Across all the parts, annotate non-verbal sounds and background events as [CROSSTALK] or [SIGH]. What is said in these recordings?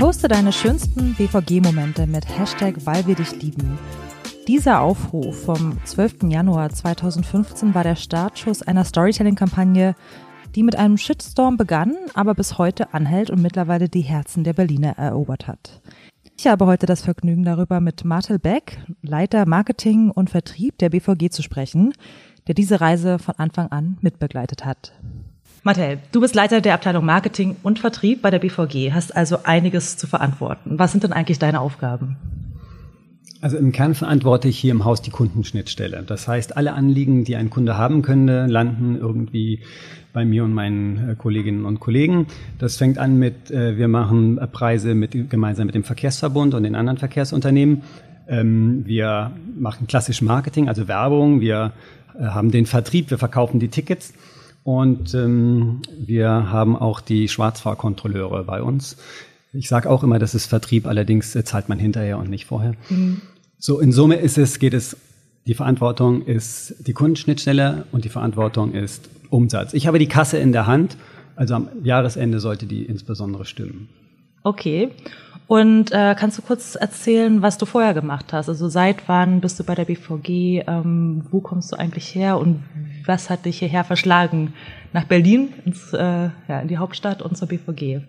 Poste deine schönsten BVG-Momente mit Hashtag weil wir dich lieben. Dieser Aufruf vom 12. Januar 2015 war der Startschuss einer Storytelling-Kampagne, die mit einem Shitstorm begann, aber bis heute anhält und mittlerweile die Herzen der Berliner erobert hat. Ich habe heute das Vergnügen, darüber mit Martel Beck, Leiter Marketing und Vertrieb der BVG zu sprechen, der diese Reise von Anfang an mitbegleitet hat. Martel, du bist Leiter der Abteilung Marketing und Vertrieb bei der BVG, hast also einiges zu verantworten. Was sind denn eigentlich deine Aufgaben? Also im Kern verantworte ich hier im Haus die Kundenschnittstelle. Das heißt, alle Anliegen, die ein Kunde haben könnte, landen irgendwie bei mir und meinen äh, Kolleginnen und Kollegen. Das fängt an mit, äh, wir machen Preise mit, gemeinsam mit dem Verkehrsverbund und den anderen Verkehrsunternehmen. Ähm, wir machen klassisch Marketing, also Werbung. Wir äh, haben den Vertrieb, wir verkaufen die Tickets. Und ähm, wir haben auch die Schwarzfahrkontrolleure bei uns. Ich sage auch immer, das ist Vertrieb, allerdings zahlt man hinterher und nicht vorher. Mhm. So, in Summe ist es, geht es, die Verantwortung ist die Kundenschnittstelle und die Verantwortung ist Umsatz. Ich habe die Kasse in der Hand, also am Jahresende sollte die insbesondere stimmen. Okay. Und äh, kannst du kurz erzählen, was du vorher gemacht hast? Also seit wann bist du bei der BVG? Ähm, wo kommst du eigentlich her und was hat dich hierher verschlagen nach Berlin, ins, äh, ja, in die Hauptstadt und zur BVG?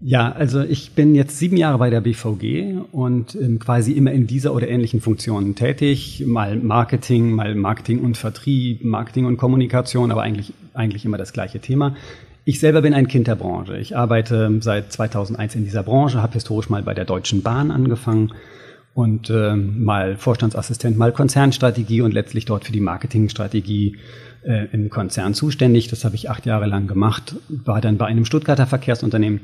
Ja, also ich bin jetzt sieben Jahre bei der BVG und ähm, quasi immer in dieser oder ähnlichen Funktionen tätig. Mal Marketing, mal Marketing und Vertrieb, Marketing und Kommunikation, aber eigentlich, eigentlich immer das gleiche Thema. Ich selber bin ein Kind der Branche. Ich arbeite seit 2001 in dieser Branche, habe historisch mal bei der Deutschen Bahn angefangen und äh, mal Vorstandsassistent, mal Konzernstrategie und letztlich dort für die Marketingstrategie äh, im Konzern zuständig. Das habe ich acht Jahre lang gemacht, war dann bei einem Stuttgarter Verkehrsunternehmen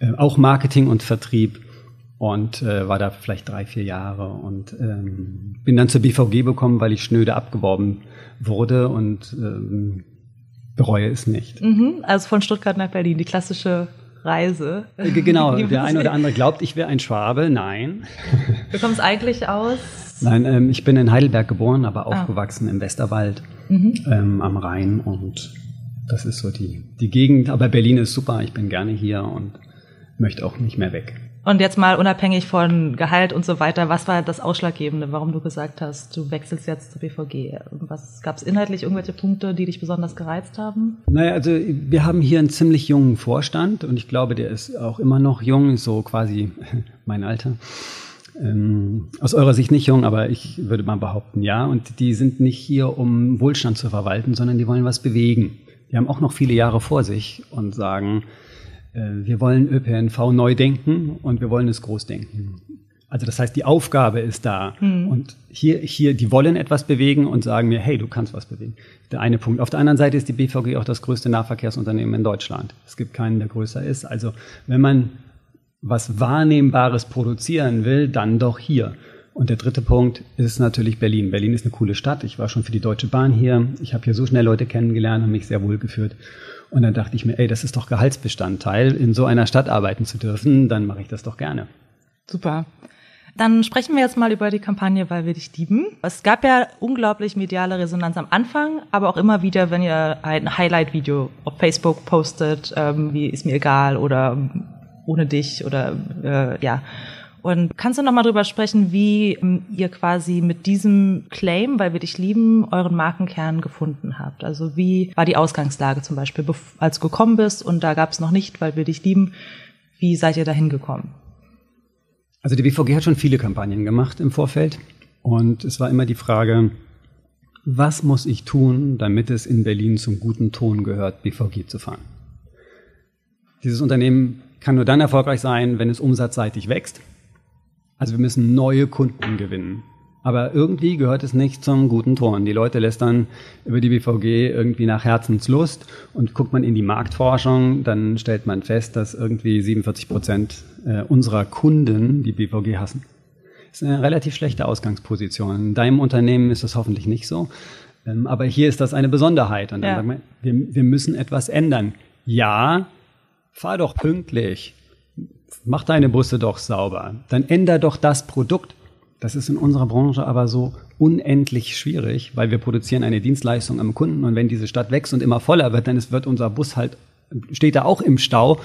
äh, auch Marketing und Vertrieb und äh, war da vielleicht drei, vier Jahre und ähm, bin dann zur BVG bekommen, weil ich schnöde abgeworben wurde und ähm, bereue es nicht. Mhm, also von Stuttgart nach Berlin, die klassische Reise. Äh, genau, [LAUGHS] der eine oder andere glaubt, ich wäre ein Schwabe. Nein. [LAUGHS] Du kommst eigentlich aus? Nein, ähm, ich bin in Heidelberg geboren, aber ah. aufgewachsen im Westerwald mhm. ähm, am Rhein und das ist so die, die Gegend. Aber Berlin ist super, ich bin gerne hier und möchte auch nicht mehr weg. Und jetzt mal unabhängig von Gehalt und so weiter, was war das Ausschlaggebende, warum du gesagt hast, du wechselst jetzt zur BVG? Was gab es inhaltlich irgendwelche Punkte, die dich besonders gereizt haben? Naja, also wir haben hier einen ziemlich jungen Vorstand und ich glaube, der ist auch immer noch jung, so quasi [LAUGHS] mein Alter. Ähm, aus eurer Sicht nicht jung, aber ich würde mal behaupten, ja. Und die sind nicht hier, um Wohlstand zu verwalten, sondern die wollen was bewegen. Die haben auch noch viele Jahre vor sich und sagen, wir wollen ÖPNV neu denken und wir wollen es groß denken. Also das heißt, die Aufgabe ist da. Hm. Und hier, hier, die wollen etwas bewegen und sagen mir, hey, du kannst was bewegen. Der eine Punkt. Auf der anderen Seite ist die BVG auch das größte Nahverkehrsunternehmen in Deutschland. Es gibt keinen, der größer ist. Also wenn man was Wahrnehmbares produzieren will, dann doch hier. Und der dritte Punkt ist natürlich Berlin. Berlin ist eine coole Stadt. Ich war schon für die Deutsche Bahn hier. Ich habe hier so schnell Leute kennengelernt und mich sehr wohl geführt. Und dann dachte ich mir, ey, das ist doch Gehaltsbestandteil, in so einer Stadt arbeiten zu dürfen, dann mache ich das doch gerne. Super. Dann sprechen wir jetzt mal über die Kampagne, weil wir dich lieben. Es gab ja unglaublich mediale Resonanz am Anfang, aber auch immer wieder, wenn ihr ein Highlight-Video auf Facebook postet, ähm, wie ist mir egal oder ohne dich oder äh, ja. Und kannst du noch mal drüber sprechen, wie ähm, ihr quasi mit diesem Claim, weil wir dich lieben, euren Markenkern gefunden habt? Also wie war die Ausgangslage zum Beispiel, als du gekommen bist und da gab es noch nicht, weil wir dich lieben? Wie seid ihr dahin gekommen? Also die BVG hat schon viele Kampagnen gemacht im Vorfeld und es war immer die Frage, was muss ich tun, damit es in Berlin zum guten Ton gehört, BVG zu fahren? Dieses Unternehmen kann nur dann erfolgreich sein, wenn es umsatzseitig wächst also wir müssen neue Kunden gewinnen. Aber irgendwie gehört es nicht zum guten Ton. Die Leute lästern über die BVG irgendwie nach Herzenslust und guckt man in die Marktforschung, dann stellt man fest, dass irgendwie 47 Prozent äh, unserer Kunden die BVG hassen. Das ist eine relativ schlechte Ausgangsposition. In deinem Unternehmen ist das hoffentlich nicht so. Ähm, aber hier ist das eine Besonderheit. Und dann ja. sagt man, wir, wir müssen etwas ändern. Ja, fahr doch pünktlich mach deine Busse doch sauber, dann änder doch das Produkt. Das ist in unserer Branche aber so unendlich schwierig, weil wir produzieren eine Dienstleistung am Kunden und wenn diese Stadt wächst und immer voller wird, dann wird unser Bus halt, steht da auch im Stau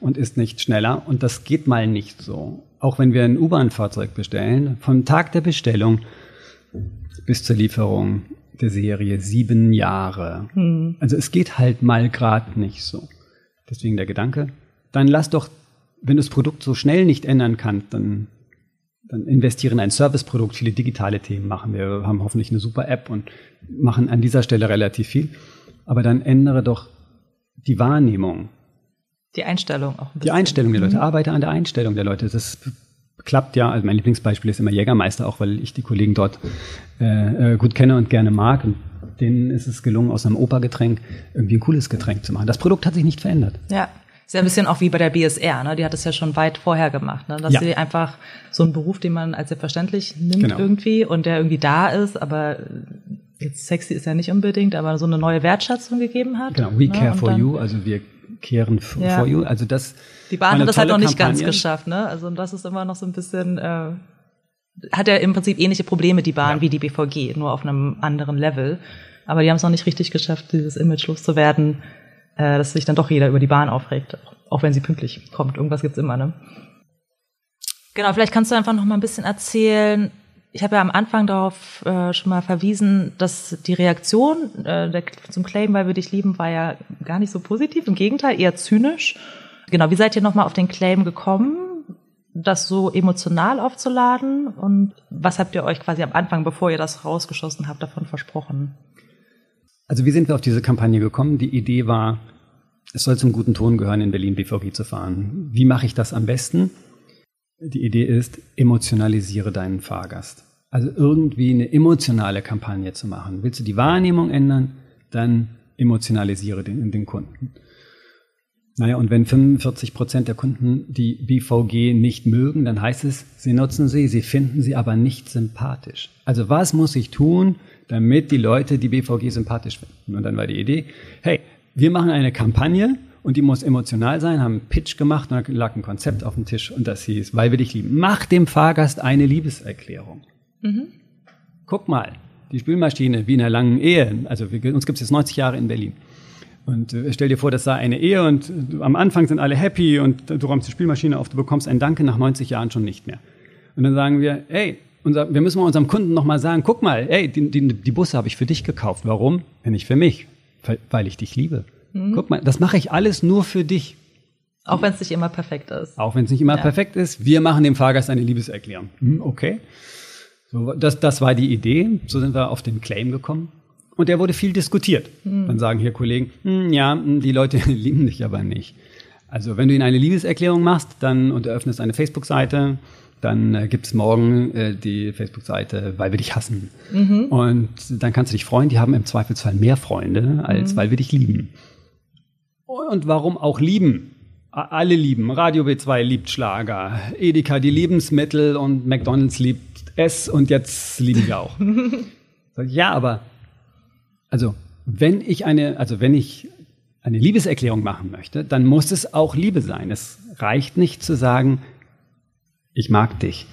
und ist nicht schneller. Und das geht mal nicht so. Auch wenn wir ein U-Bahn-Fahrzeug bestellen, vom Tag der Bestellung bis zur Lieferung der Serie sieben Jahre. Hm. Also es geht halt mal gerade nicht so. Deswegen der Gedanke, dann lass doch, wenn du das Produkt so schnell nicht ändern kannst, dann, dann investieren in ein Serviceprodukt, viele digitale Themen machen. Wir haben hoffentlich eine super App und machen an dieser Stelle relativ viel. Aber dann ändere doch die Wahrnehmung. Die Einstellung auch. Ein bisschen. Die Einstellung der Leute. Mhm. Arbeite an der Einstellung der Leute. Das klappt ja. Also mein Lieblingsbeispiel ist immer Jägermeister, auch weil ich die Kollegen dort äh, äh, gut kenne und gerne mag. Und denen ist es gelungen, aus einem Opergetränk irgendwie ein cooles Getränk zu machen. Das Produkt hat sich nicht verändert. Ja. Ist ja ein bisschen auch wie bei der BSR, ne? Die hat es ja schon weit vorher gemacht, ne? Dass ja. sie einfach so einen Beruf, den man als selbstverständlich nimmt genau. irgendwie und der irgendwie da ist, aber jetzt sexy ist ja nicht unbedingt, aber so eine neue Wertschätzung gegeben hat. Genau, we ne? care for you, also wir kehren ja. for you. Also das. Die Bahn hat das halt noch nicht Kampagne. ganz geschafft, ne? Also das ist immer noch so ein bisschen, äh, hat ja im Prinzip ähnliche Probleme die Bahn ja. wie die BVG, nur auf einem anderen Level. Aber die haben es noch nicht richtig geschafft, dieses Image loszuwerden, äh, dass sich dann doch jeder über die Bahn aufregt, auch wenn sie pünktlich kommt. Irgendwas gibt's immer, ne? Genau, vielleicht kannst du einfach noch mal ein bisschen erzählen. Ich habe ja am Anfang darauf äh, schon mal verwiesen, dass die Reaktion äh, der, zum Claim, weil wir dich lieben, war ja gar nicht so positiv. Im Gegenteil, eher zynisch. Genau, wie seid ihr noch mal auf den Claim gekommen, das so emotional aufzuladen? Und was habt ihr euch quasi am Anfang, bevor ihr das rausgeschossen habt, davon versprochen? Also wie sind wir auf diese Kampagne gekommen? Die Idee war, es soll zum guten Ton gehören, in Berlin BVG zu fahren. Wie mache ich das am besten? Die Idee ist, emotionalisiere deinen Fahrgast. Also irgendwie eine emotionale Kampagne zu machen. Willst du die Wahrnehmung ändern, dann emotionalisiere den, den Kunden. Naja, und wenn 45 Prozent der Kunden die BVG nicht mögen, dann heißt es, sie nutzen sie, sie finden sie aber nicht sympathisch. Also was muss ich tun, damit die Leute die BVG sympathisch finden. Und dann war die Idee, hey, wir machen eine Kampagne und die muss emotional sein, haben einen Pitch gemacht und da lag ein Konzept auf dem Tisch und das hieß, weil wir dich lieben, mach dem Fahrgast eine Liebeserklärung. Mhm. Guck mal, die Spülmaschine wie in einer langen Ehe, also wir, uns gibt es jetzt 90 Jahre in Berlin. Und äh, stell dir vor, das sei eine Ehe und äh, am Anfang sind alle happy und du räumst die Spülmaschine auf, du bekommst ein Danke nach 90 Jahren schon nicht mehr. Und dann sagen wir, hey, unser, wir müssen mal unserem Kunden nochmal sagen, guck mal, ey, die, die, die Busse habe ich für dich gekauft. Warum? Ja, nicht für mich, weil ich dich liebe. Mhm. Guck mal, das mache ich alles nur für dich. Auch wenn es nicht immer perfekt ist. Auch wenn es nicht immer ja. perfekt ist. Wir machen dem Fahrgast eine Liebeserklärung. Hm, okay. So, das, das war die Idee. So sind wir auf den Claim gekommen. Und der wurde viel diskutiert. Mhm. Dann sagen hier Kollegen, hm, ja, hm, die Leute [LAUGHS] lieben dich aber nicht. Also wenn du ihnen eine Liebeserklärung machst, dann und eröffnest eine Facebook-Seite, dann äh, gibt es morgen äh, die Facebook-Seite, weil wir dich hassen. Mhm. Und dann kannst du dich freuen, die haben im Zweifelsfall mehr Freunde, als mhm. weil wir dich lieben. Und warum auch lieben? Alle lieben. Radio B2 liebt Schlager. Edeka die Lebensmittel und McDonalds liebt es und jetzt lieben wir auch. [LAUGHS] ja, aber also wenn ich eine, also wenn ich eine Liebeserklärung machen möchte, dann muss es auch Liebe sein. Es reicht nicht zu sagen, ich mag dich.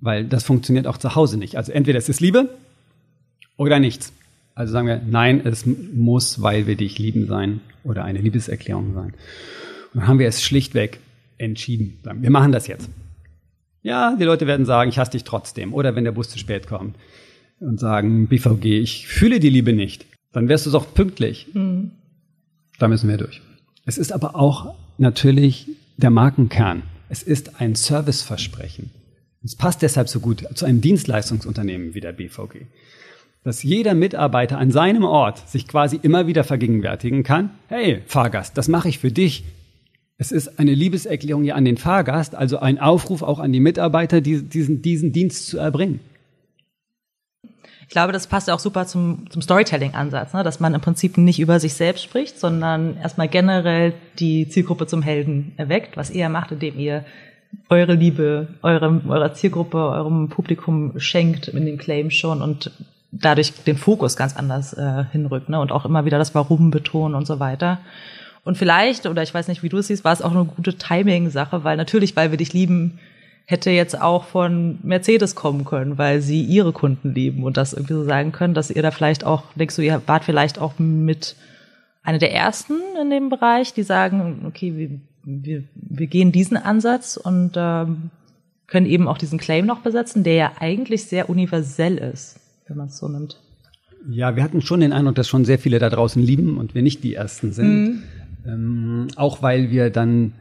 Weil das funktioniert auch zu Hause nicht. Also entweder es ist Liebe oder nichts. Also sagen wir, nein, es muss, weil wir dich lieben sein oder eine Liebeserklärung sein. Und dann haben wir es schlichtweg entschieden. Wir machen das jetzt. Ja, die Leute werden sagen, ich hasse dich trotzdem. Oder wenn der Bus zu spät kommt und sagen, BVG, ich fühle die Liebe nicht. Dann wärst du doch pünktlich. Mhm. Da müssen wir durch. Es ist aber auch natürlich der Markenkern. Es ist ein Serviceversprechen. Es passt deshalb so gut zu einem Dienstleistungsunternehmen wie der BVG. Dass jeder Mitarbeiter an seinem Ort sich quasi immer wieder vergegenwärtigen kann, hey, Fahrgast, das mache ich für dich. Es ist eine Liebeserklärung ja an den Fahrgast, also ein Aufruf auch an die Mitarbeiter, diesen, diesen Dienst zu erbringen. Ich glaube, das passt auch super zum, zum Storytelling-Ansatz, ne? dass man im Prinzip nicht über sich selbst spricht, sondern erstmal generell die Zielgruppe zum Helden erweckt, was ihr macht, indem ihr eure Liebe eurem, eurer Zielgruppe, eurem Publikum schenkt in den Claims schon und dadurch den Fokus ganz anders äh, hinrückt ne? und auch immer wieder das Warum betonen und so weiter. Und vielleicht, oder ich weiß nicht, wie du es siehst, war es auch eine gute Timing-Sache, weil natürlich, weil wir dich lieben, hätte jetzt auch von Mercedes kommen können, weil sie ihre Kunden lieben und das irgendwie so sagen können, dass ihr da vielleicht auch, denkst du, ihr wart vielleicht auch mit einer der ersten in dem Bereich, die sagen, okay, wir wir, wir gehen diesen Ansatz und ähm, können eben auch diesen Claim noch besetzen, der ja eigentlich sehr universell ist, wenn man es so nimmt. Ja, wir hatten schon den Eindruck, dass schon sehr viele da draußen lieben und wir nicht die Ersten sind. Mhm. Ähm, auch weil wir dann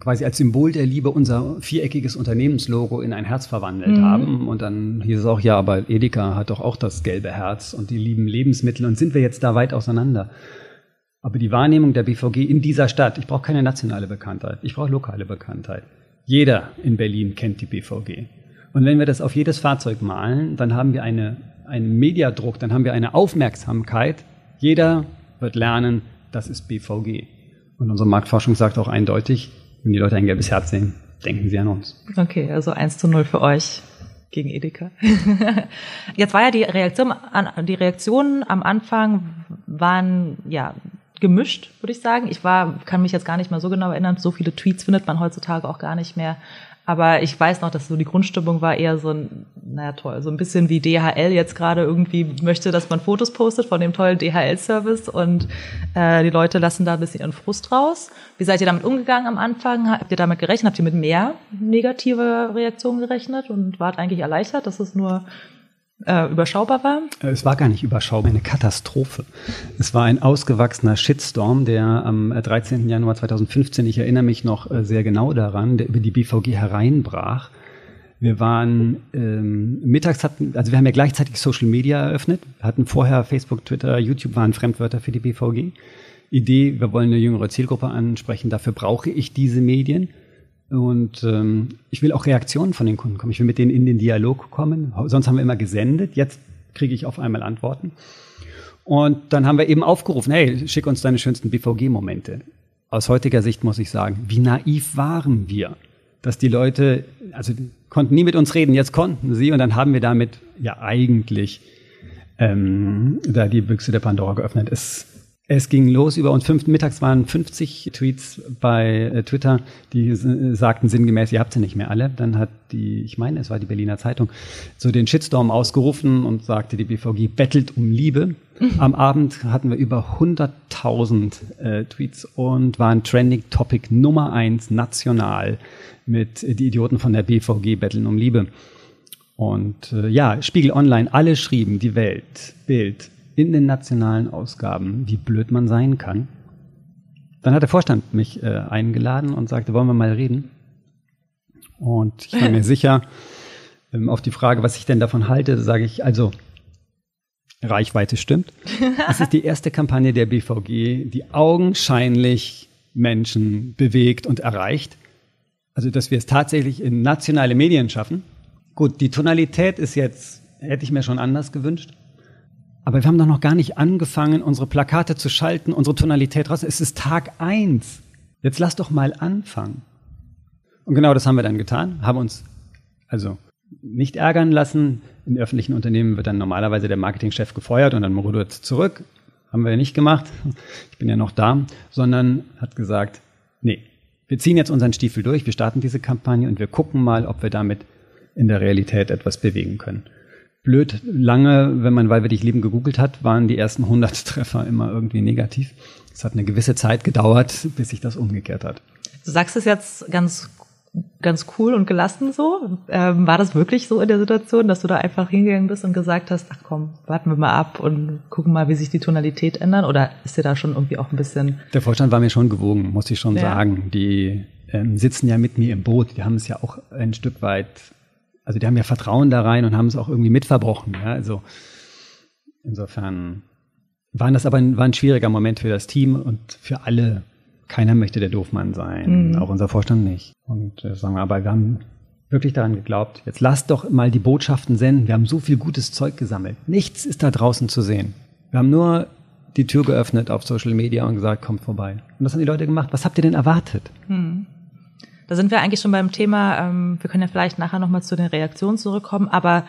quasi als Symbol der Liebe unser viereckiges Unternehmenslogo in ein Herz verwandelt mhm. haben. Und dann hieß es auch, ja, aber Edeka hat doch auch das gelbe Herz und die lieben Lebensmittel und sind wir jetzt da weit auseinander. Aber die Wahrnehmung der BVG in dieser Stadt, ich brauche keine nationale Bekanntheit, ich brauche lokale Bekanntheit. Jeder in Berlin kennt die BVG. Und wenn wir das auf jedes Fahrzeug malen, dann haben wir eine, einen Mediadruck, dann haben wir eine Aufmerksamkeit. Jeder wird lernen, das ist BVG. Und unsere Marktforschung sagt auch eindeutig, wenn die Leute ein gelbes Herz sehen, denken sie an uns. Okay, also 1 zu 0 für euch gegen Edeka. [LAUGHS] Jetzt war ja die Reaktion, die Reaktionen am Anfang waren ja gemischt, würde ich sagen. Ich war, kann mich jetzt gar nicht mehr so genau erinnern. So viele Tweets findet man heutzutage auch gar nicht mehr. Aber ich weiß noch, dass so die Grundstimmung war eher so ein, naja toll, so ein bisschen wie DHL jetzt gerade irgendwie möchte, dass man Fotos postet von dem tollen DHL-Service und äh, die Leute lassen da ein bisschen ihren Frust raus. Wie seid ihr damit umgegangen am Anfang? Habt ihr damit gerechnet? Habt ihr mit mehr negative Reaktionen gerechnet und wart eigentlich erleichtert, dass es nur äh, überschaubar war? Äh, es war gar nicht überschaubar, eine Katastrophe. Es war ein ausgewachsener Shitstorm, der am 13. Äh, Januar 2015, ich erinnere mich noch äh, sehr genau daran, der über die BVG hereinbrach. Wir waren ähm, mittags hatten, also wir haben ja gleichzeitig Social Media eröffnet, hatten vorher Facebook, Twitter, YouTube waren Fremdwörter für die BVG. Idee, wir wollen eine jüngere Zielgruppe ansprechen, dafür brauche ich diese Medien. Und ähm, ich will auch Reaktionen von den Kunden kommen. Ich will mit denen in den Dialog kommen. Sonst haben wir immer gesendet. Jetzt kriege ich auf einmal Antworten. Und dann haben wir eben aufgerufen, hey, schick uns deine schönsten BVG-Momente. Aus heutiger Sicht muss ich sagen, wie naiv waren wir, dass die Leute, also konnten nie mit uns reden, jetzt konnten sie und dann haben wir damit ja eigentlich ähm, da die Büchse der Pandora geöffnet. Es es ging los über uns. Fünf, mittags waren 50 Tweets bei äh, Twitter, die sagten sinngemäß, ihr habt sie nicht mehr alle. Dann hat die, ich meine, es war die Berliner Zeitung, so den Shitstorm ausgerufen und sagte, die BVG bettelt um Liebe. Mhm. Am Abend hatten wir über 100.000 äh, Tweets und waren Trending Topic Nummer eins national mit äh, die Idioten von der BVG betteln um Liebe. Und äh, ja, Spiegel Online, alle schrieben, die Welt, Bild, in den nationalen Ausgaben, wie blöd man sein kann. Dann hat der Vorstand mich äh, eingeladen und sagte, wollen wir mal reden? Und ich war mir [LAUGHS] sicher, ähm, auf die Frage, was ich denn davon halte, sage ich, also Reichweite stimmt. [LAUGHS] Es ist die erste Kampagne der BVG, die augenscheinlich Menschen bewegt und erreicht. Also, dass wir es tatsächlich in nationale Medien schaffen. Gut, die Tonalität ist jetzt, hätte ich mir schon anders gewünscht. Aber wir haben doch noch gar nicht angefangen, unsere Plakate zu schalten, unsere Tonalität raus. Es ist Tag eins. Jetzt lass doch mal anfangen. Und genau das haben wir dann getan, haben uns also nicht ärgern lassen. In öffentlichen Unternehmen wird dann normalerweise der Marketingchef gefeuert und dann rudert zurück. Haben wir ja nicht gemacht. Ich bin ja noch da, sondern hat gesagt, nee, wir ziehen jetzt unseren Stiefel durch, wir starten diese Kampagne und wir gucken mal, ob wir damit in der Realität etwas bewegen können blöd lange, wenn man Weil wir dich lieben gegoogelt hat, waren die ersten 100 Treffer immer irgendwie negativ. Es hat eine gewisse Zeit gedauert, bis sich das umgekehrt hat. Du sagst es jetzt ganz ganz cool und gelassen so. Ähm, war das wirklich so in der Situation, dass du da einfach hingegangen bist und gesagt hast, ach komm, warten wir mal ab und gucken mal, wie sich die Tonalität ändern? Oder ist dir da schon irgendwie auch ein bisschen... Der Vorstand war mir schon gewogen, muss ich schon ja. sagen. Die ähm, sitzen ja mit mir im Boot. Die haben es ja auch ein Stück weit also die haben ja Vertrauen da rein und haben es auch irgendwie mitverbrochen. Ja? Also insofern waren das aber ein, war ein schwieriger Moment für das Team und für alle. Keiner möchte der Doofmann sein, mhm. auch unser Vorstand nicht. Und äh, sagen wir, aber wir haben wirklich daran geglaubt, jetzt lasst doch mal die Botschaften senden. Wir haben so viel gutes Zeug gesammelt. Nichts ist da draußen zu sehen. Wir haben nur die Tür geöffnet auf Social Media und gesagt, kommt vorbei. Und was haben die Leute gemacht? Was habt ihr denn erwartet? Mhm. Da sind wir eigentlich schon beim Thema, ähm, wir können ja vielleicht nachher nochmal zu den Reaktionen zurückkommen, aber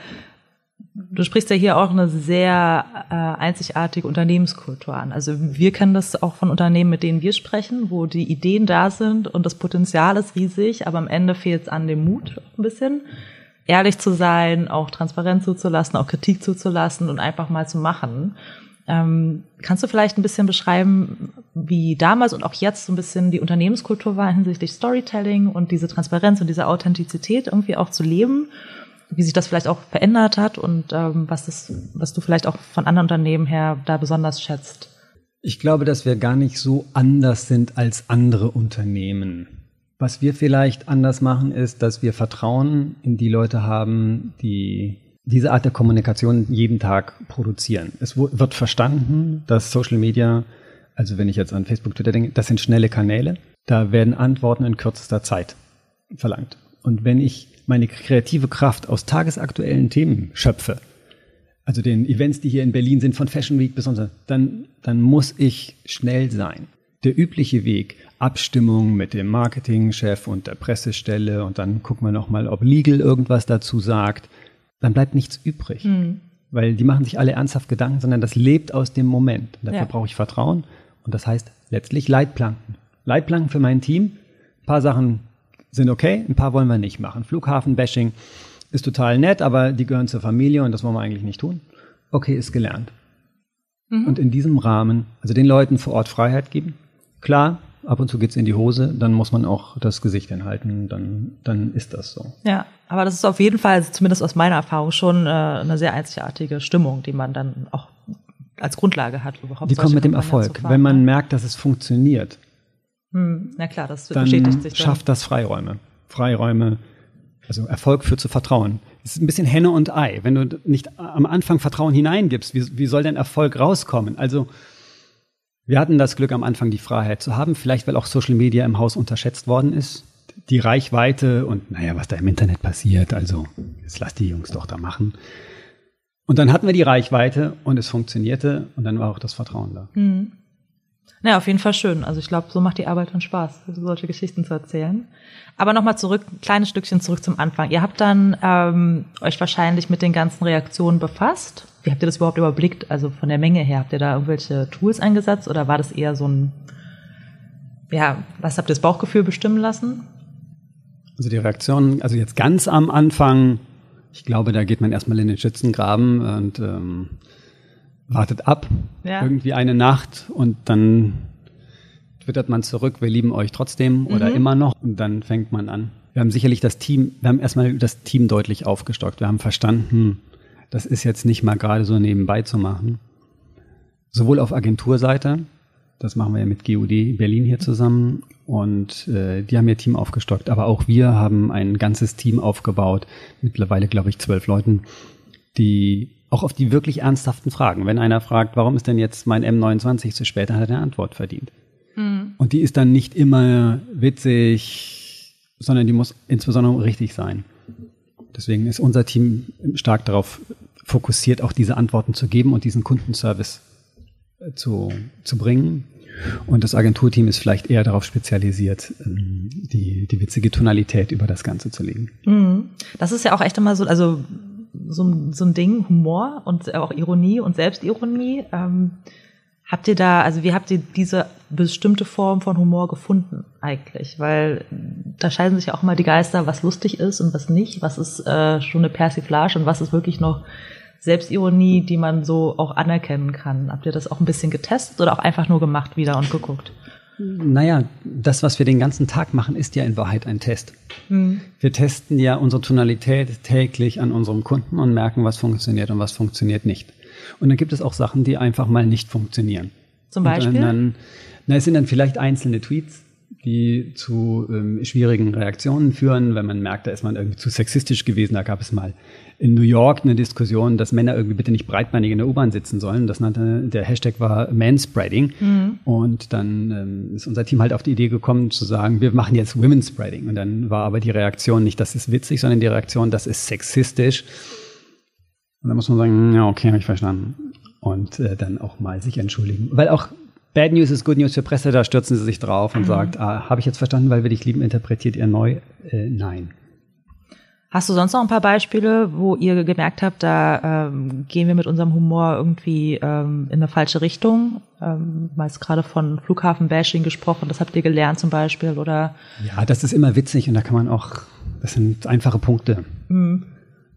du sprichst ja hier auch eine sehr äh, einzigartige Unternehmenskultur an. Also wir kennen das auch von Unternehmen, mit denen wir sprechen, wo die Ideen da sind und das Potenzial ist riesig, aber am Ende fehlt es an dem Mut ein bisschen. Ehrlich zu sein, auch Transparenz zuzulassen, auch Kritik zuzulassen und einfach mal zu machen. Ähm, kannst du vielleicht ein bisschen beschreiben, wie damals und auch jetzt so ein bisschen die Unternehmenskultur war hinsichtlich Storytelling und diese Transparenz und diese Authentizität irgendwie auch zu leben? Wie sich das vielleicht auch verändert hat und ähm, was, das, was du vielleicht auch von anderen Unternehmen her da besonders schätzt? Ich glaube, dass wir gar nicht so anders sind als andere Unternehmen. Was wir vielleicht anders machen, ist, dass wir Vertrauen in die Leute haben, die diese Art der Kommunikation jeden Tag produzieren. Es wird verstanden, dass Social Media, also wenn ich jetzt an Facebook, Twitter denke, das sind schnelle Kanäle. Da werden Antworten in kürzester Zeit verlangt. Und wenn ich meine kreative Kraft aus tagesaktuellen Themen schöpfe, also den Events, die hier in Berlin sind, von Fashion Week besonders, dann, dann muss ich schnell sein. Der übliche Weg, Abstimmung mit dem Marketingchef und der Pressestelle und dann gucken wir nochmal, ob Legal irgendwas dazu sagt, dann bleibt nichts übrig. Mhm. Weil die machen sich alle ernsthaft Gedanken, sondern das lebt aus dem Moment. Und dafür ja. brauche ich Vertrauen. Und das heißt letztlich Leitplanken. Leitplanken für mein Team. Ein paar Sachen sind okay, ein paar wollen wir nicht machen. Flughafen-Bashing ist total nett, aber die gehören zur Familie und das wollen wir eigentlich nicht tun. Okay, ist gelernt. Mhm. Und in diesem Rahmen, also den Leuten vor Ort Freiheit geben. Klar, ab und zu geht's in die Hose, dann muss man auch das Gesicht hinhalten, dann, dann ist das so. Ja, aber das ist auf jeden Fall, zumindest aus meiner Erfahrung, schon äh, eine sehr einzigartige Stimmung, die man dann auch als Grundlage hat, überhaupt. Die kommt mit dem Erfolg. Wenn man ne? merkt, dass es funktioniert, hm, na klar, das dann bestätigt sich. Dann. schafft das Freiräume. Freiräume, also Erfolg führt zu Vertrauen. Es ist ein bisschen Henne und Ei. Wenn du nicht am Anfang Vertrauen hineingibst, wie, wie soll denn Erfolg rauskommen? Also wir hatten das Glück, am Anfang die Freiheit zu haben, vielleicht weil auch Social Media im Haus unterschätzt worden ist. Die Reichweite und naja, was da im Internet passiert, also jetzt lass die Jungs doch da machen. Und dann hatten wir die Reichweite und es funktionierte und dann war auch das Vertrauen da. Mhm. Naja, auf jeden Fall schön. Also ich glaube, so macht die Arbeit dann Spaß, solche Geschichten zu erzählen. Aber nochmal zurück, ein kleines Stückchen zurück zum Anfang. Ihr habt dann ähm, euch wahrscheinlich mit den ganzen Reaktionen befasst. Wie habt ihr das überhaupt überblickt? Also von der Menge her, habt ihr da irgendwelche Tools eingesetzt oder war das eher so ein, ja, was habt ihr das Bauchgefühl bestimmen lassen? Also die Reaktionen, also jetzt ganz am Anfang, ich glaube, da geht man erstmal in den Schützengraben und ähm, wartet ab, ja. irgendwie eine Nacht und dann twittert man zurück, wir lieben euch trotzdem mhm. oder immer noch und dann fängt man an. Wir haben sicherlich das Team, wir haben erstmal das Team deutlich aufgestockt. Wir haben verstanden, das ist jetzt nicht mal gerade so nebenbei zu machen. Sowohl auf Agenturseite, das machen wir ja mit GUD Berlin hier zusammen und äh, die haben ihr Team aufgestockt, aber auch wir haben ein ganzes Team aufgebaut, mittlerweile glaube ich zwölf Leuten, die auch auf die wirklich ernsthaften Fragen. Wenn einer fragt, warum ist denn jetzt mein M29 zu spät, dann hat er eine Antwort verdient. Mhm. Und die ist dann nicht immer witzig, sondern die muss insbesondere richtig sein. Deswegen ist unser Team stark darauf fokussiert, auch diese Antworten zu geben und diesen Kundenservice äh, zu, zu bringen. Und das Agenturteam ist vielleicht eher darauf spezialisiert, ähm, die, die witzige Tonalität über das Ganze zu legen. Mhm. Das ist ja auch echt immer so, also so, so ein Ding, Humor und auch Ironie und Selbstironie. Ähm, habt ihr da, also wie habt ihr diese bestimmte Form von Humor gefunden eigentlich? Weil da scheiden sich ja auch mal die Geister, was lustig ist und was nicht, was ist äh, schon eine Persiflage und was ist wirklich noch Selbstironie, die man so auch anerkennen kann. Habt ihr das auch ein bisschen getestet oder auch einfach nur gemacht wieder und geguckt? Naja, das, was wir den ganzen Tag machen, ist ja in Wahrheit ein Test. Mhm. Wir testen ja unsere Tonalität täglich an unserem Kunden und merken, was funktioniert und was funktioniert nicht. Und dann gibt es auch Sachen, die einfach mal nicht funktionieren. Zum Beispiel? Und dann, na, es sind dann vielleicht einzelne Tweets, die zu ähm, schwierigen Reaktionen führen, wenn man merkt, da ist man irgendwie zu sexistisch gewesen. Da gab es mal in New York eine Diskussion, dass Männer irgendwie bitte nicht breitbeinig in der U-Bahn sitzen sollen. Das nannte, der Hashtag war Manspreading. Mhm. Und dann ähm, ist unser Team halt auf die Idee gekommen zu sagen, wir machen jetzt Women-Spreading. Und dann war aber die Reaktion nicht, das ist witzig, sondern die Reaktion, das ist sexistisch. Und dann muss man sagen, ja, okay, habe ich verstanden. Und äh, dann auch mal sich entschuldigen. Weil auch Bad News ist Good News für Presse, da stürzen sie sich drauf und mhm. sagt, ah, habe ich jetzt verstanden, weil wir dich lieben, interpretiert ihr neu? Äh, nein. Hast du sonst noch ein paar Beispiele, wo ihr gemerkt habt, da ähm, gehen wir mit unserem Humor irgendwie ähm, in eine falsche Richtung? Ähm, meist gerade von Flughafen-Bashing gesprochen, das habt ihr gelernt zum Beispiel, oder? Ja, das ist immer witzig und da kann man auch, das sind einfache Punkte. Mhm.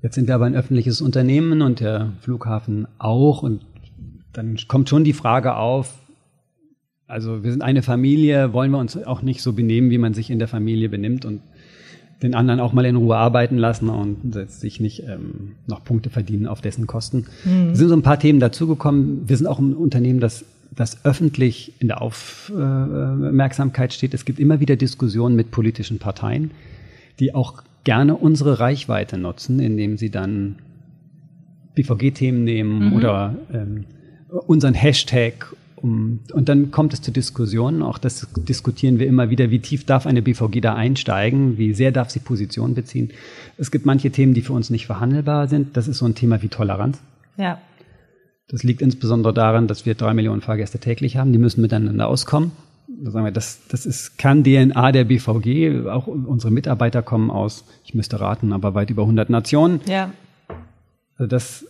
Jetzt sind wir aber ein öffentliches Unternehmen und der Flughafen auch und dann kommt schon die Frage auf, also wir sind eine Familie, wollen wir uns auch nicht so benehmen, wie man sich in der Familie benimmt und den anderen auch mal in Ruhe arbeiten lassen und sich nicht ähm, noch Punkte verdienen auf dessen Kosten. Mhm. Es sind so ein paar Themen dazugekommen. Wir sind auch ein Unternehmen, das, das öffentlich in der Aufmerksamkeit steht. Es gibt immer wieder Diskussionen mit politischen Parteien, die auch gerne unsere Reichweite nutzen, indem sie dann BVG-Themen nehmen mhm. oder ähm, unseren Hashtag um, und dann kommt es zu Diskussionen. Auch das diskutieren wir immer wieder. Wie tief darf eine BVG da einsteigen? Wie sehr darf sie Position beziehen? Es gibt manche Themen, die für uns nicht verhandelbar sind. Das ist so ein Thema wie Toleranz. Ja. Das liegt insbesondere daran, dass wir drei Millionen Fahrgäste täglich haben. Die müssen miteinander auskommen. Da sagen wir, das, das ist Kern-DNA der BVG. Auch unsere Mitarbeiter kommen aus, ich müsste raten, aber weit über 100 Nationen. Ja. Also das,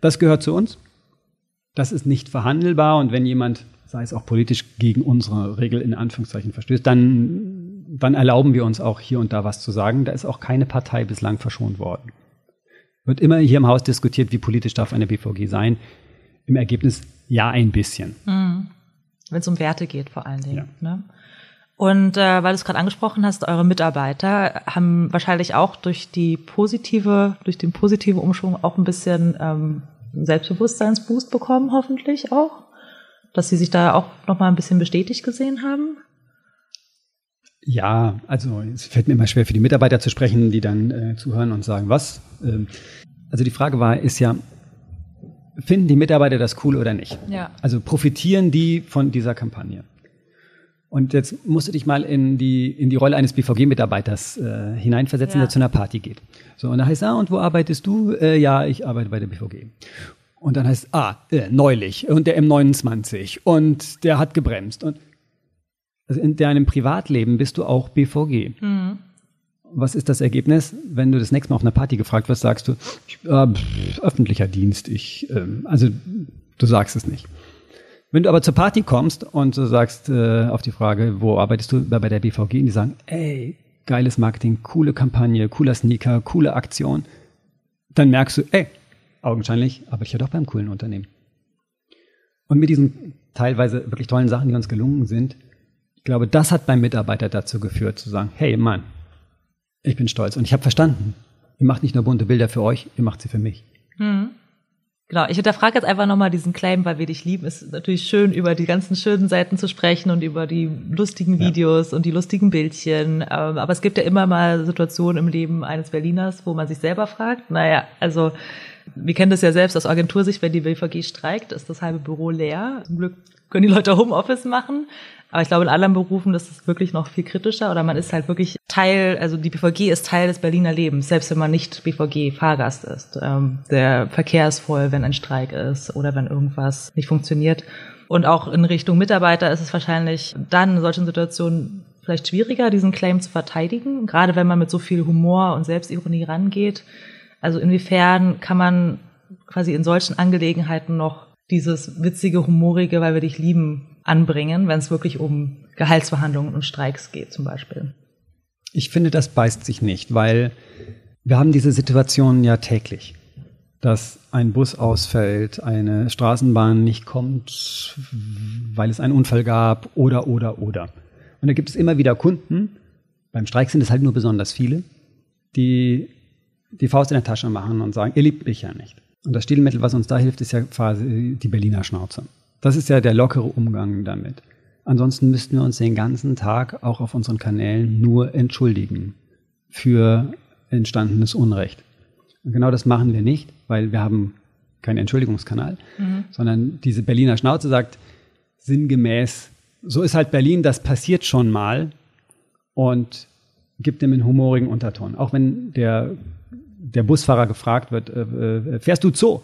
das gehört zu uns das ist nicht verhandelbar und wenn jemand, sei es auch politisch, gegen unsere Regel in Anführungszeichen verstößt, dann, dann erlauben wir uns auch hier und da was zu sagen. Da ist auch keine Partei bislang verschont worden. Wird immer hier im Haus diskutiert, wie politisch darf eine BVG sein. Im Ergebnis ja ein bisschen. Mhm. Wenn es um Werte geht vor allen Dingen. Ja. Ne? Und äh, weil du es gerade angesprochen hast, eure Mitarbeiter haben wahrscheinlich auch durch die positive, durch den positiven Umschwung auch ein bisschen ähm, Selbstbewusstseinsboost bekommen, hoffentlich auch. Dass sie sich da auch nochmal ein bisschen bestätigt gesehen haben. Ja, also es fällt mir immer schwer für die Mitarbeiter zu sprechen, die dann äh, zuhören und sagen, was? Ähm, also die Frage war, ist ja, finden die Mitarbeiter das cool oder nicht? Ja. Also profitieren die von dieser Kampagne? Und jetzt musst du dich mal in die, in die Rolle eines BVG-Mitarbeiters äh, hineinversetzen, ja. der zu einer Party geht. So, und da heißt, ah, und wo arbeitest du? Äh, ja, ich arbeite bei der BVG. Und dann heißt, ah, äh, neulich, und der M29, und der hat gebremst. Und also in deinem Privatleben bist du auch BVG. Mhm. Was ist das Ergebnis? Wenn du das nächste Mal auf einer Party gefragt wirst, sagst du, ich, äh, öffentlicher Dienst, ich, ähm, also du sagst es nicht. Wenn du aber zur Party kommst und du sagst äh, auf die Frage, wo arbeitest du bei der BVG, und die sagen, ey, geiles Marketing, coole Kampagne, cooler Sneaker, coole Aktion, dann merkst du, ey, augenscheinlich arbeite ich ja doch beim coolen Unternehmen. Und mit diesen teilweise wirklich tollen Sachen, die uns gelungen sind, ich glaube, das hat beim Mitarbeiter dazu geführt, zu sagen, hey Mann, ich bin stolz und ich habe verstanden, ihr macht nicht nur bunte Bilder für euch, ihr macht sie für mich. Mhm. Genau, ich hinterfrage jetzt einfach nochmal diesen Claim, weil wir dich lieben. Es ist natürlich schön, über die ganzen schönen Seiten zu sprechen und über die lustigen Videos ja. und die lustigen Bildchen. Ähm, aber es gibt ja immer mal Situationen im Leben eines Berliners, wo man sich selber fragt, naja, also wir kennen das ja selbst aus Agentursicht, wenn die BVG streikt, ist das halbe Büro leer. Zum Glück können die Leute Homeoffice machen. Aber ich glaube, in anderen Berufen ist es wirklich noch viel kritischer oder man ist halt wirklich Teil, also die BVG ist Teil des Berliner Lebens, selbst wenn man nicht BVG-Fahrgast ist. Ähm, der Verkehr ist voll, wenn ein Streik ist oder wenn irgendwas nicht funktioniert. Und auch in Richtung Mitarbeiter ist es wahrscheinlich dann in solchen Situationen vielleicht schwieriger, diesen Claim zu verteidigen, gerade wenn man mit so viel Humor und Selbstironie rangeht. Also inwiefern kann man quasi in solchen Angelegenheiten noch dieses witzige, humorige, weil wir dich lieben, anbringen, wenn es wirklich um Gehaltsverhandlungen und Streiks geht zum Beispiel? Ich finde, das beißt sich nicht, weil wir haben diese Situationen ja täglich, dass ein Bus ausfällt, eine Straßenbahn nicht kommt, weil es einen Unfall gab oder, oder, oder. Und da gibt es immer wieder Kunden, beim Streik sind es halt nur besonders viele, die die Faust in der Tasche machen und sagen, ihr liebt mich ja nicht. Und das Stilmittel, was uns da hilft, ist ja quasi die Berliner Schnauze. Das ist ja der lockere Umgang damit. Ansonsten müssten wir uns den ganzen Tag auch auf unseren Kanälen nur entschuldigen für entstandenes Unrecht. Und genau das machen wir nicht, weil wir haben keinen Entschuldigungskanal, mhm. sondern diese Berliner Schnauze sagt sinngemäß, so ist halt Berlin, das passiert schon mal und gibt dem einen humorigen Unterton. Auch wenn der der Busfahrer gefragt wird, äh, äh, fährst du Zoo?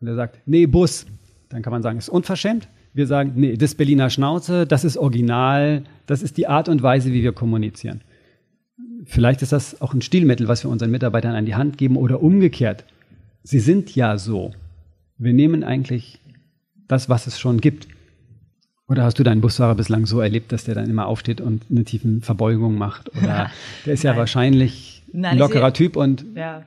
Und er sagt, nee, Bus. Dann kann man sagen, ist unverschämt. Wir sagen, nee, das ist Berliner Schnauze, das ist original, das ist die Art und Weise, wie wir kommunizieren. Vielleicht ist das auch ein Stilmittel, was wir unseren Mitarbeitern an die Hand geben oder umgekehrt. Sie sind ja so. Wir nehmen eigentlich das, was es schon gibt. Oder hast du deinen Busfahrer bislang so erlebt, dass der dann immer aufsteht und eine tiefen Verbeugung macht? Oder [LAUGHS] der ist ja wahrscheinlich Nein, ein lockerer Typ und ja.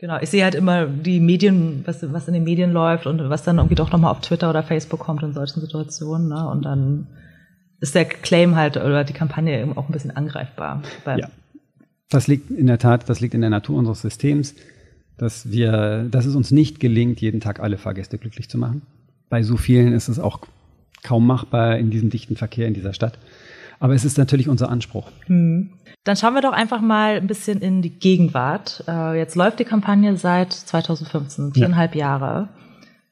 Genau, ich sehe halt immer die Medien, was, was in den Medien läuft und was dann irgendwie doch nochmal auf Twitter oder Facebook kommt in solchen Situationen. Ne? Und dann ist der Claim halt oder die Kampagne eben auch ein bisschen angreifbar. ja, das liegt in der Tat, das liegt in der Natur unseres Systems, dass wir, dass es uns nicht gelingt, jeden Tag alle Fahrgäste glücklich zu machen. Bei so vielen ist es auch kaum machbar in diesem dichten Verkehr in dieser Stadt. Aber es ist natürlich unser Anspruch. Hm. Dann schauen wir doch einfach mal ein bisschen in die Gegenwart. Äh, jetzt läuft die Kampagne seit 2015, viereinhalb ja. Jahre.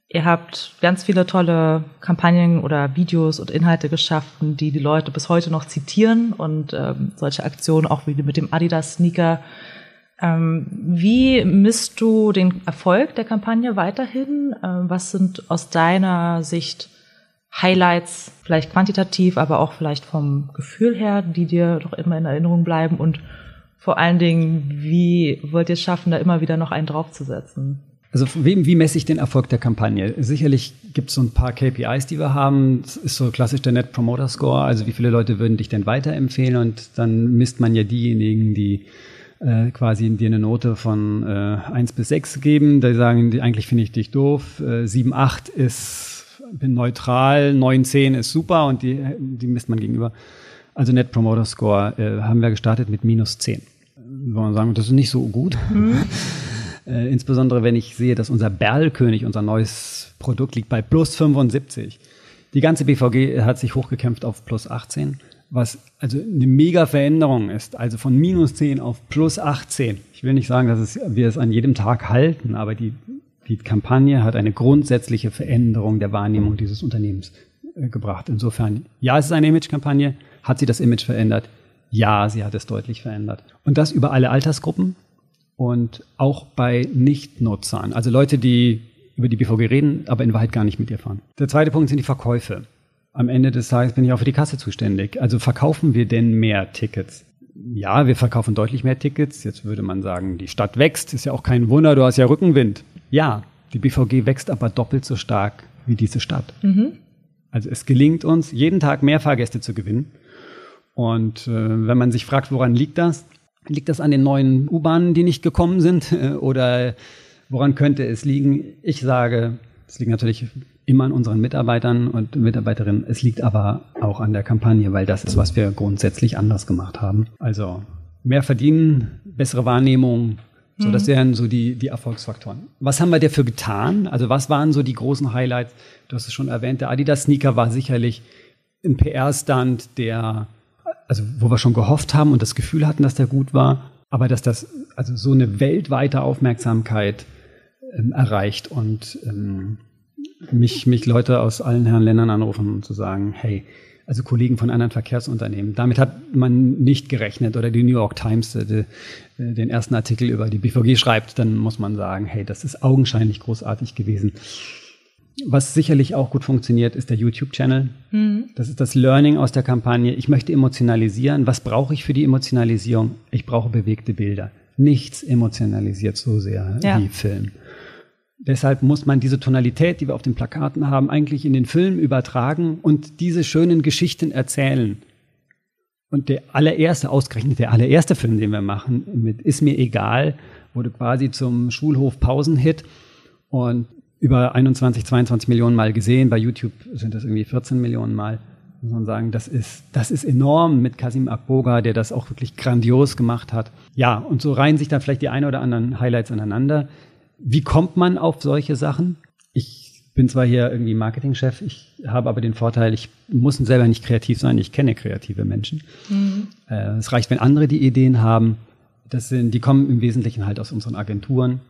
Ihr habt ganz viele tolle Kampagnen oder Videos und Inhalte geschaffen, die die Leute bis heute noch zitieren und ähm, solche Aktionen auch wie mit dem Adidas Sneaker. Ähm, wie misst du den Erfolg der Kampagne weiterhin? Ähm, was sind aus deiner Sicht Highlights, vielleicht quantitativ, aber auch vielleicht vom Gefühl her, die dir doch immer in Erinnerung bleiben und vor allen Dingen, wie wollt ihr es schaffen, da immer wieder noch einen draufzusetzen? Also wie, wie messe ich den Erfolg der Kampagne? Sicherlich gibt es so ein paar KPIs, die wir haben. Das ist so klassisch der Net Promoter Score, also wie viele Leute würden dich denn weiterempfehlen und dann misst man ja diejenigen, die äh, quasi dir eine Note von äh, 1 bis 6 geben. Da sagen die, eigentlich finde ich dich doof. Äh, 7, 8 ist bin neutral, 9, 10 ist super und die, die misst man gegenüber. Also Net Promoter Score äh, haben wir gestartet mit minus 10. Wollen wir sagen, das ist nicht so gut. Mhm. [LAUGHS] äh, insbesondere wenn ich sehe, dass unser Berlkönig, unser neues Produkt, liegt bei plus 75. Die ganze BVG hat sich hochgekämpft auf plus 18, was also eine mega Veränderung ist. Also von minus 10 auf plus 18. Ich will nicht sagen, dass es, wir es an jedem Tag halten, aber die die Kampagne hat eine grundsätzliche Veränderung der Wahrnehmung dieses Unternehmens äh, gebracht. Insofern, ja, es ist eine Imagekampagne. Hat sie das Image verändert? Ja, sie hat es deutlich verändert. Und das über alle Altersgruppen und auch bei Nichtnutzern. Also Leute, die über die BVG reden, aber in Wahrheit gar nicht mit ihr fahren. Der zweite Punkt sind die Verkäufe. Am Ende des Tages bin ich auch für die Kasse zuständig. Also verkaufen wir denn mehr Tickets? Ja, wir verkaufen deutlich mehr Tickets. Jetzt würde man sagen, die Stadt wächst. Ist ja auch kein Wunder, du hast ja Rückenwind. Ja, die BVG wächst aber doppelt so stark wie diese Stadt. Mhm. Also es gelingt uns, jeden Tag mehr Fahrgäste zu gewinnen. Und äh, wenn man sich fragt, woran liegt das? Liegt das an den neuen U-Bahnen, die nicht gekommen sind? [LAUGHS] Oder woran könnte es liegen? Ich sage, es liegt natürlich immer an unseren Mitarbeitern und Mitarbeiterinnen. Es liegt aber auch an der Kampagne, weil das ist, was wir grundsätzlich anders gemacht haben. Also mehr verdienen, bessere Wahrnehmung, so, das mhm. wären so die, die Erfolgsfaktoren. Was haben wir dafür getan? Also was waren so die großen Highlights? Du hast es schon erwähnt, der Adidas Sneaker war sicherlich ein PR-Stand, der, also wo wir schon gehofft haben und das Gefühl hatten, dass der gut war, aber dass das also so eine weltweite Aufmerksamkeit ähm, erreicht und ähm, mich, mich Leute aus allen Herren Ländern anrufen, um zu sagen, hey, also Kollegen von anderen Verkehrsunternehmen. Damit hat man nicht gerechnet oder die New York Times äh, die, äh, den ersten Artikel über die BVG schreibt, dann muss man sagen, hey, das ist augenscheinlich großartig gewesen. Was sicherlich auch gut funktioniert, ist der YouTube-Channel. Mhm. Das ist das Learning aus der Kampagne. Ich möchte emotionalisieren. Was brauche ich für die Emotionalisierung? Ich brauche bewegte Bilder. Nichts emotionalisiert so sehr ja. wie Film. Deshalb muss man diese Tonalität, die wir auf den Plakaten haben, eigentlich in den Film übertragen und diese schönen Geschichten erzählen. Und der allererste, ausgerechnet der allererste Film, den wir machen, mit Ist mir egal, wurde quasi zum Schulhof-Pausenhit und über 21, 22 Millionen Mal gesehen. Bei YouTube sind das irgendwie 14 Millionen Mal. Muss man sagen, das ist, das ist enorm mit Kasim Akboga, der das auch wirklich grandios gemacht hat. Ja, und so reihen sich dann vielleicht die ein oder anderen Highlights aneinander. Wie kommt man auf solche Sachen? Ich bin zwar hier irgendwie Marketingchef, ich habe aber den Vorteil, ich muss selber nicht kreativ sein, ich kenne kreative Menschen. Mhm. Äh, es reicht, wenn andere die Ideen haben. Das sind, die kommen im Wesentlichen halt aus unseren Agenturen.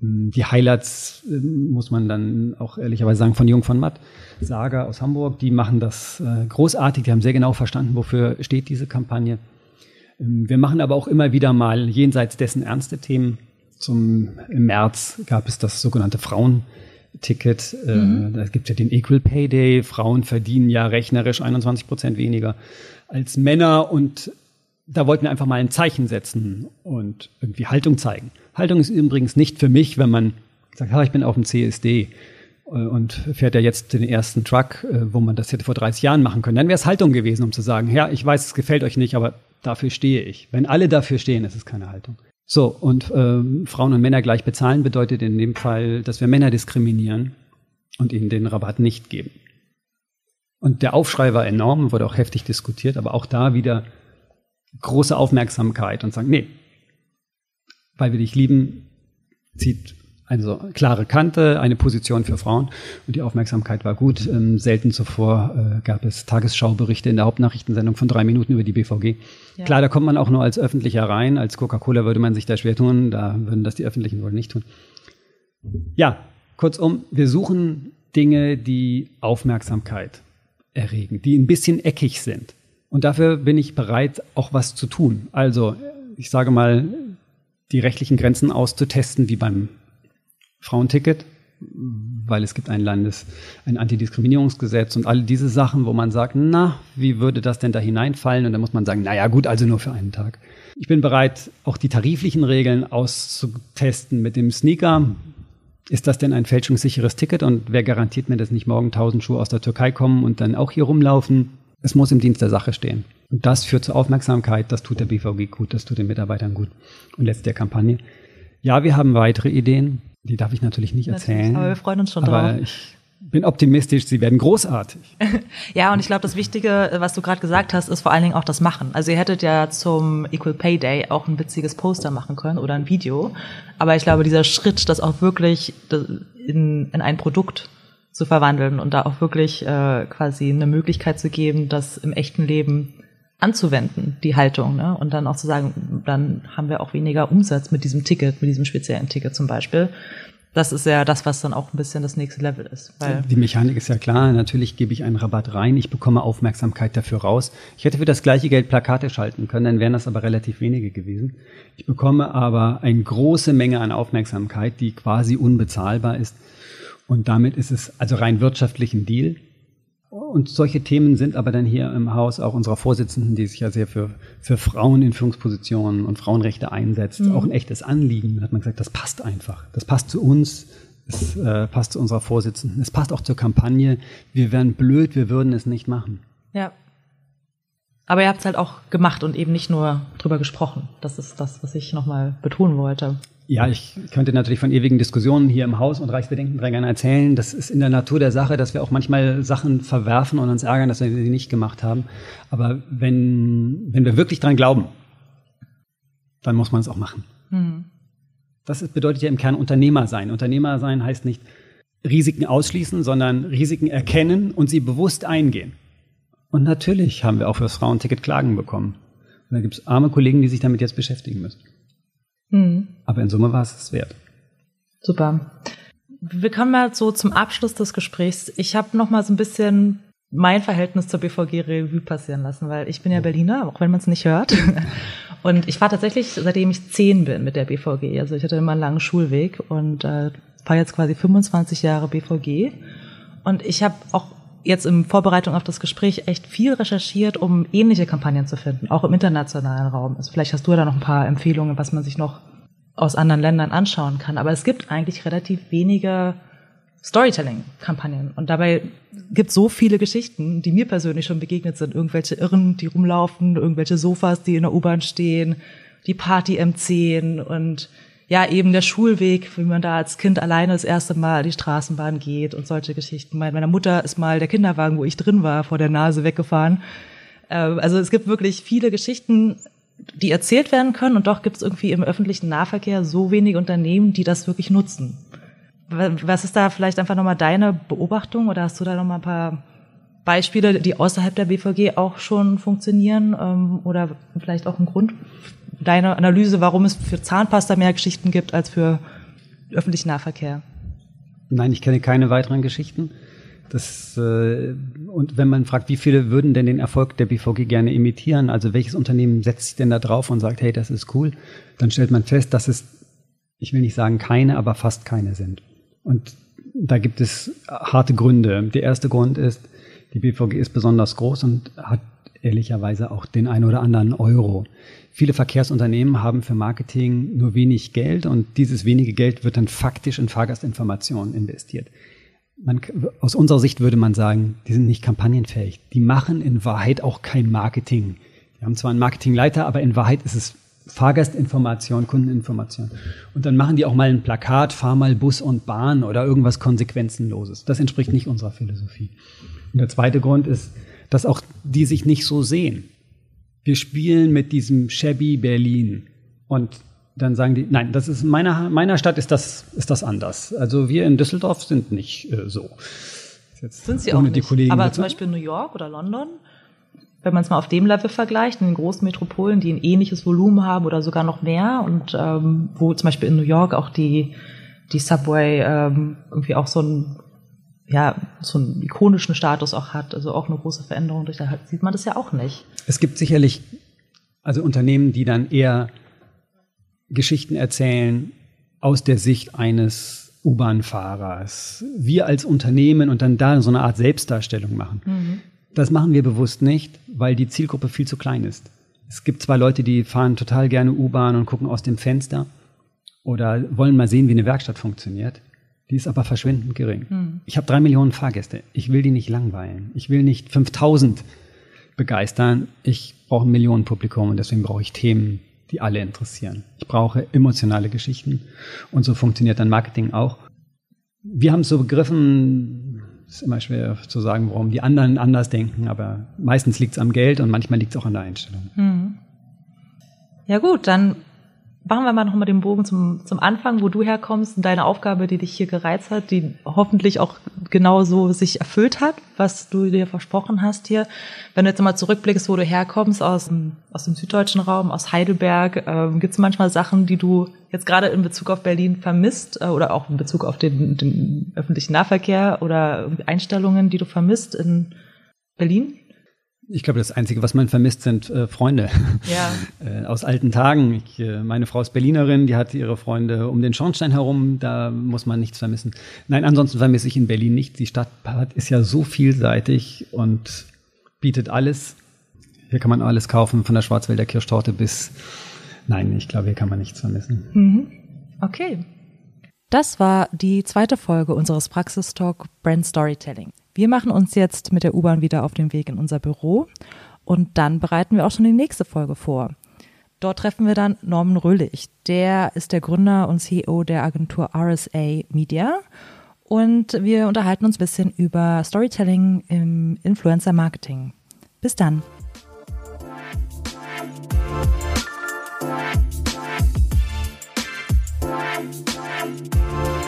Hm, die Highlights äh, muss man dann auch ehrlicherweise sagen von Jung von Matt, Saga aus Hamburg, die machen das äh, großartig, die haben sehr genau verstanden, wofür steht diese Kampagne. Ähm, wir machen aber auch immer wieder mal jenseits dessen ernste Themen. Zum, Im März gab es das sogenannte Frauenticket. Äh, mhm. Da gibt es ja den Equal Pay Day. Frauen verdienen ja rechnerisch 21 Prozent weniger als Männer. Und da wollten wir einfach mal ein Zeichen setzen und irgendwie Haltung zeigen. Haltung ist übrigens nicht für mich, wenn man sagt, ich bin auf dem CSD äh, und fährt ja jetzt den ersten Truck, äh, wo man das hätte vor 30 Jahren machen können. Dann wäre es Haltung gewesen, um zu sagen, ja, ich weiß, es gefällt euch nicht, aber dafür stehe ich. Wenn alle dafür stehen, ist es keine Haltung. So, und äh, Frauen und Männer gleich bezahlen bedeutet in dem Fall, dass wir Männer diskriminieren und ihnen den Rabatt nicht geben. Und der Aufschrei war enorm, wurde auch heftig diskutiert, aber auch da wieder große Aufmerksamkeit und sagen, nee, weil wir dich lieben, zieht also klare Kante, eine Position für Frauen und die Aufmerksamkeit war gut. Ähm, selten zuvor äh, gab es Tagesschauberichte in der Hauptnachrichtensendung von drei Minuten über die BVG. Ja. Klar, da kommt man auch nur als Öffentlicher rein. Als Coca-Cola würde man sich da schwer tun. Da würden das die Öffentlichen wohl nicht tun. Ja, kurzum, wir suchen Dinge, die Aufmerksamkeit erregen, die ein bisschen eckig sind. Und dafür bin ich bereit, auch was zu tun. Also, ich sage mal, die rechtlichen Grenzen auszutesten, wie beim Frauenticket, weil es gibt ein Landes, ein Antidiskriminierungsgesetz und all diese Sachen, wo man sagt, na, wie würde das denn da hineinfallen? Und dann muss man sagen, naja, gut, also nur für einen Tag. Ich bin bereit, auch die tariflichen Regeln auszutesten mit dem Sneaker. Ist das denn ein fälschungssicheres Ticket? Und wer garantiert mir, dass nicht morgen tausend Schuhe aus der Türkei kommen und dann auch hier rumlaufen? Es muss im Dienst der Sache stehen. Und das führt zur Aufmerksamkeit. Das tut der BVG gut. Das tut den Mitarbeitern gut. Und letzt der Kampagne. Ja, wir haben weitere Ideen. Die darf ich natürlich nicht erzählen. Natürlich, aber wir freuen uns schon aber drauf. Ich bin optimistisch, sie werden großartig. [LAUGHS] ja, und ich glaube, das Wichtige, was du gerade gesagt hast, ist vor allen Dingen auch das Machen. Also ihr hättet ja zum Equal Pay Day auch ein witziges Poster machen können oder ein Video. Aber ich glaube, dieser Schritt, das auch wirklich in, in ein Produkt zu verwandeln und da auch wirklich äh, quasi eine Möglichkeit zu geben, das im echten Leben anzuwenden, die Haltung, ne? Und dann auch zu sagen, dann haben wir auch weniger Umsatz mit diesem Ticket, mit diesem speziellen Ticket zum Beispiel. Das ist ja das, was dann auch ein bisschen das nächste Level ist. die Mechanik ist ja klar. Natürlich gebe ich einen Rabatt rein, ich bekomme Aufmerksamkeit dafür raus. Ich hätte für das gleiche Geld Plakate schalten können, dann wären das aber relativ wenige gewesen. Ich bekomme aber eine große Menge an Aufmerksamkeit, die quasi unbezahlbar ist. Und damit ist es also rein wirtschaftlich ein Deal. Und solche Themen sind aber dann hier im Haus auch unserer Vorsitzenden, die sich ja sehr für, für Frauen in Führungspositionen und Frauenrechte einsetzt, mhm. auch ein echtes Anliegen. Hat man gesagt, das passt einfach. Das passt zu uns, es äh, passt zu unserer Vorsitzenden, es passt auch zur Kampagne. Wir wären blöd, wir würden es nicht machen. Ja. Aber ihr habt es halt auch gemacht und eben nicht nur drüber gesprochen. Das ist das, was ich nochmal betonen wollte. Ja, ich könnte natürlich von ewigen Diskussionen hier im Haus und Reichsbedenkenträgern erzählen. Das ist in der Natur der Sache, dass wir auch manchmal Sachen verwerfen und uns ärgern, dass wir sie nicht gemacht haben. Aber wenn, wenn wir wirklich dran glauben, dann muss man es auch machen. Mhm. Das bedeutet ja im Kern Unternehmer sein. Unternehmer sein heißt nicht Risiken ausschließen, sondern Risiken erkennen und sie bewusst eingehen. Und natürlich haben wir auch fürs Frauenticket Klagen bekommen. Und da gibt es arme Kollegen, die sich damit jetzt beschäftigen müssen. Mhm. Aber in Summe war es es wert. Super. Wir kommen mal so zum Abschluss des Gesprächs. Ich habe noch mal so ein bisschen mein Verhältnis zur BVG Revue passieren lassen, weil ich bin ja Berliner, auch wenn man es nicht hört. [LAUGHS] Und ich fahre tatsächlich, seitdem ich zehn bin mit der BVG. Also ich hatte immer einen langen Schulweg und äh, fahre jetzt quasi 25 Jahre BVG. Und ich habe auch jetzt in Vorbereitung auf das Gespräch echt viel recherchiert, um ähnliche Kampagnen zu finden, auch im internationalen Raum. Also vielleicht hast du da noch ein paar Empfehlungen, was man sich noch aus anderen Ländern anschauen kann. Aber es gibt eigentlich relativ wenige Storytelling-Kampagnen. Und dabei gibt es so viele Geschichten, die mir persönlich schon begegnet sind. Irgendwelche Irren, die rumlaufen, irgendwelche Sofas, die in der U-Bahn stehen, die Party M10 und ja, eben der Schulweg, wie man da als Kind alleine das erste Mal die Straßenbahn geht und solche Geschichten. Meiner Mutter ist mal der Kinderwagen, wo ich drin war, vor der Nase weggefahren. Ähm, also es gibt wirklich viele Geschichten, die erzählt werden können und doch gibt es irgendwie im öffentlichen Nahverkehr so wenig Unternehmen, die das wirklich nutzen. Was ist da vielleicht einfach nochmal deine Beobachtung oder hast du da nochmal ein paar Beispiele, die außerhalb der BVG auch schon funktionieren ähm, oder vielleicht auch ein Grund deine Analyse, warum es für Zahnpasta mehr Geschichten gibt als für öffentlichen Nahverkehr? Nein, ich kenne keine weiteren Geschichten. Das, äh, und wenn man fragt, wie viele würden denn den Erfolg der BVG gerne imitieren, also welches Unternehmen setzt sich denn da drauf und sagt, hey, das ist cool, dann stellt man fest, dass es, ich will nicht sagen keine, aber fast keine sind. Und da gibt es harte Gründe. Der erste Grund ist, die BVG ist besonders groß und hat ehrlicherweise auch den ein oder anderen Euro. Viele Verkehrsunternehmen haben für Marketing nur wenig Geld und dieses wenige Geld wird dann faktisch in Fahrgastinformationen investiert. Man, aus unserer Sicht würde man sagen, die sind nicht kampagnenfähig. Die machen in Wahrheit auch kein Marketing. Die haben zwar einen Marketingleiter, aber in Wahrheit ist es Fahrgastinformation, Kundeninformation. Und dann machen die auch mal ein Plakat, fahr mal Bus und Bahn oder irgendwas Konsequenzenloses. Das entspricht nicht unserer Philosophie. Und der zweite Grund ist, dass auch die sich nicht so sehen. Wir spielen mit diesem shabby Berlin und dann sagen die, nein, das ist meiner meiner Stadt ist das ist das anders. Also wir in Düsseldorf sind nicht äh, so. sind sie auch nicht. Aber zum Beispiel New York oder London wenn man es mal auf dem Level vergleicht, in den großen Metropolen, die ein ähnliches Volumen haben oder sogar noch mehr und ähm, wo zum Beispiel in New York auch die, die Subway ähm, irgendwie auch so ein ja, so einen ikonischen Status auch hat, also auch eine große Veränderung durch da sieht man das ja auch nicht. Es gibt sicherlich also Unternehmen, die dann eher Geschichten erzählen aus der Sicht eines U-Bahn-Fahrers. Wir als Unternehmen und dann da so eine Art Selbstdarstellung machen. Mhm. Das machen wir bewusst nicht, weil die Zielgruppe viel zu klein ist. Es gibt zwei Leute, die fahren total gerne U-Bahn und gucken aus dem Fenster oder wollen mal sehen, wie eine Werkstatt funktioniert. Die ist aber verschwindend gering. Hm. Ich habe drei Millionen Fahrgäste. Ich will die nicht langweilen. Ich will nicht 5000 begeistern. Ich brauche ein Millionenpublikum und deswegen brauche ich Themen, die alle interessieren. Ich brauche emotionale Geschichten und so funktioniert dann Marketing auch. Wir haben es so begriffen, ist immer schwer zu sagen, warum die anderen anders denken, aber meistens liegt es am Geld und manchmal liegt es auch an der Einstellung. Hm. Ja gut, dann machen wir mal noch mal den Bogen zum, zum Anfang, wo du herkommst und deine Aufgabe, die dich hier gereizt hat, die hoffentlich auch genauso sich erfüllt hat, was du dir versprochen hast hier. Wenn du jetzt mal zurückblickst, wo du herkommst, aus, aus dem süddeutschen Raum, aus Heidelberg, ähm, gibt es manchmal Sachen, die du jetzt gerade in Bezug auf Berlin vermisst äh, oder auch in Bezug auf den, den öffentlichen Nahverkehr oder Einstellungen, die du vermisst in Berlin? Ich glaube, das Einzige, was man vermisst, sind äh, Freunde ja. [LAUGHS] äh, aus alten Tagen. Ich, äh, meine Frau ist Berlinerin, die hat ihre Freunde um den Schornstein herum, da muss man nichts vermissen. Nein, ansonsten vermisse ich in Berlin nichts. Die Stadt ist ja so vielseitig und bietet alles. Hier kann man alles kaufen, von der Schwarzwälder Kirschtorte bis, nein, ich glaube, hier kann man nichts vermissen. Mhm. Okay. Das war die zweite Folge unseres Praxistalk Brand Storytelling. Wir machen uns jetzt mit der U-Bahn wieder auf den Weg in unser Büro und dann bereiten wir auch schon die nächste Folge vor. Dort treffen wir dann Norman Röhlich. Der ist der Gründer und CEO der Agentur RSA Media. Und wir unterhalten uns ein bisschen über Storytelling im Influencer-Marketing. Bis dann. Bye.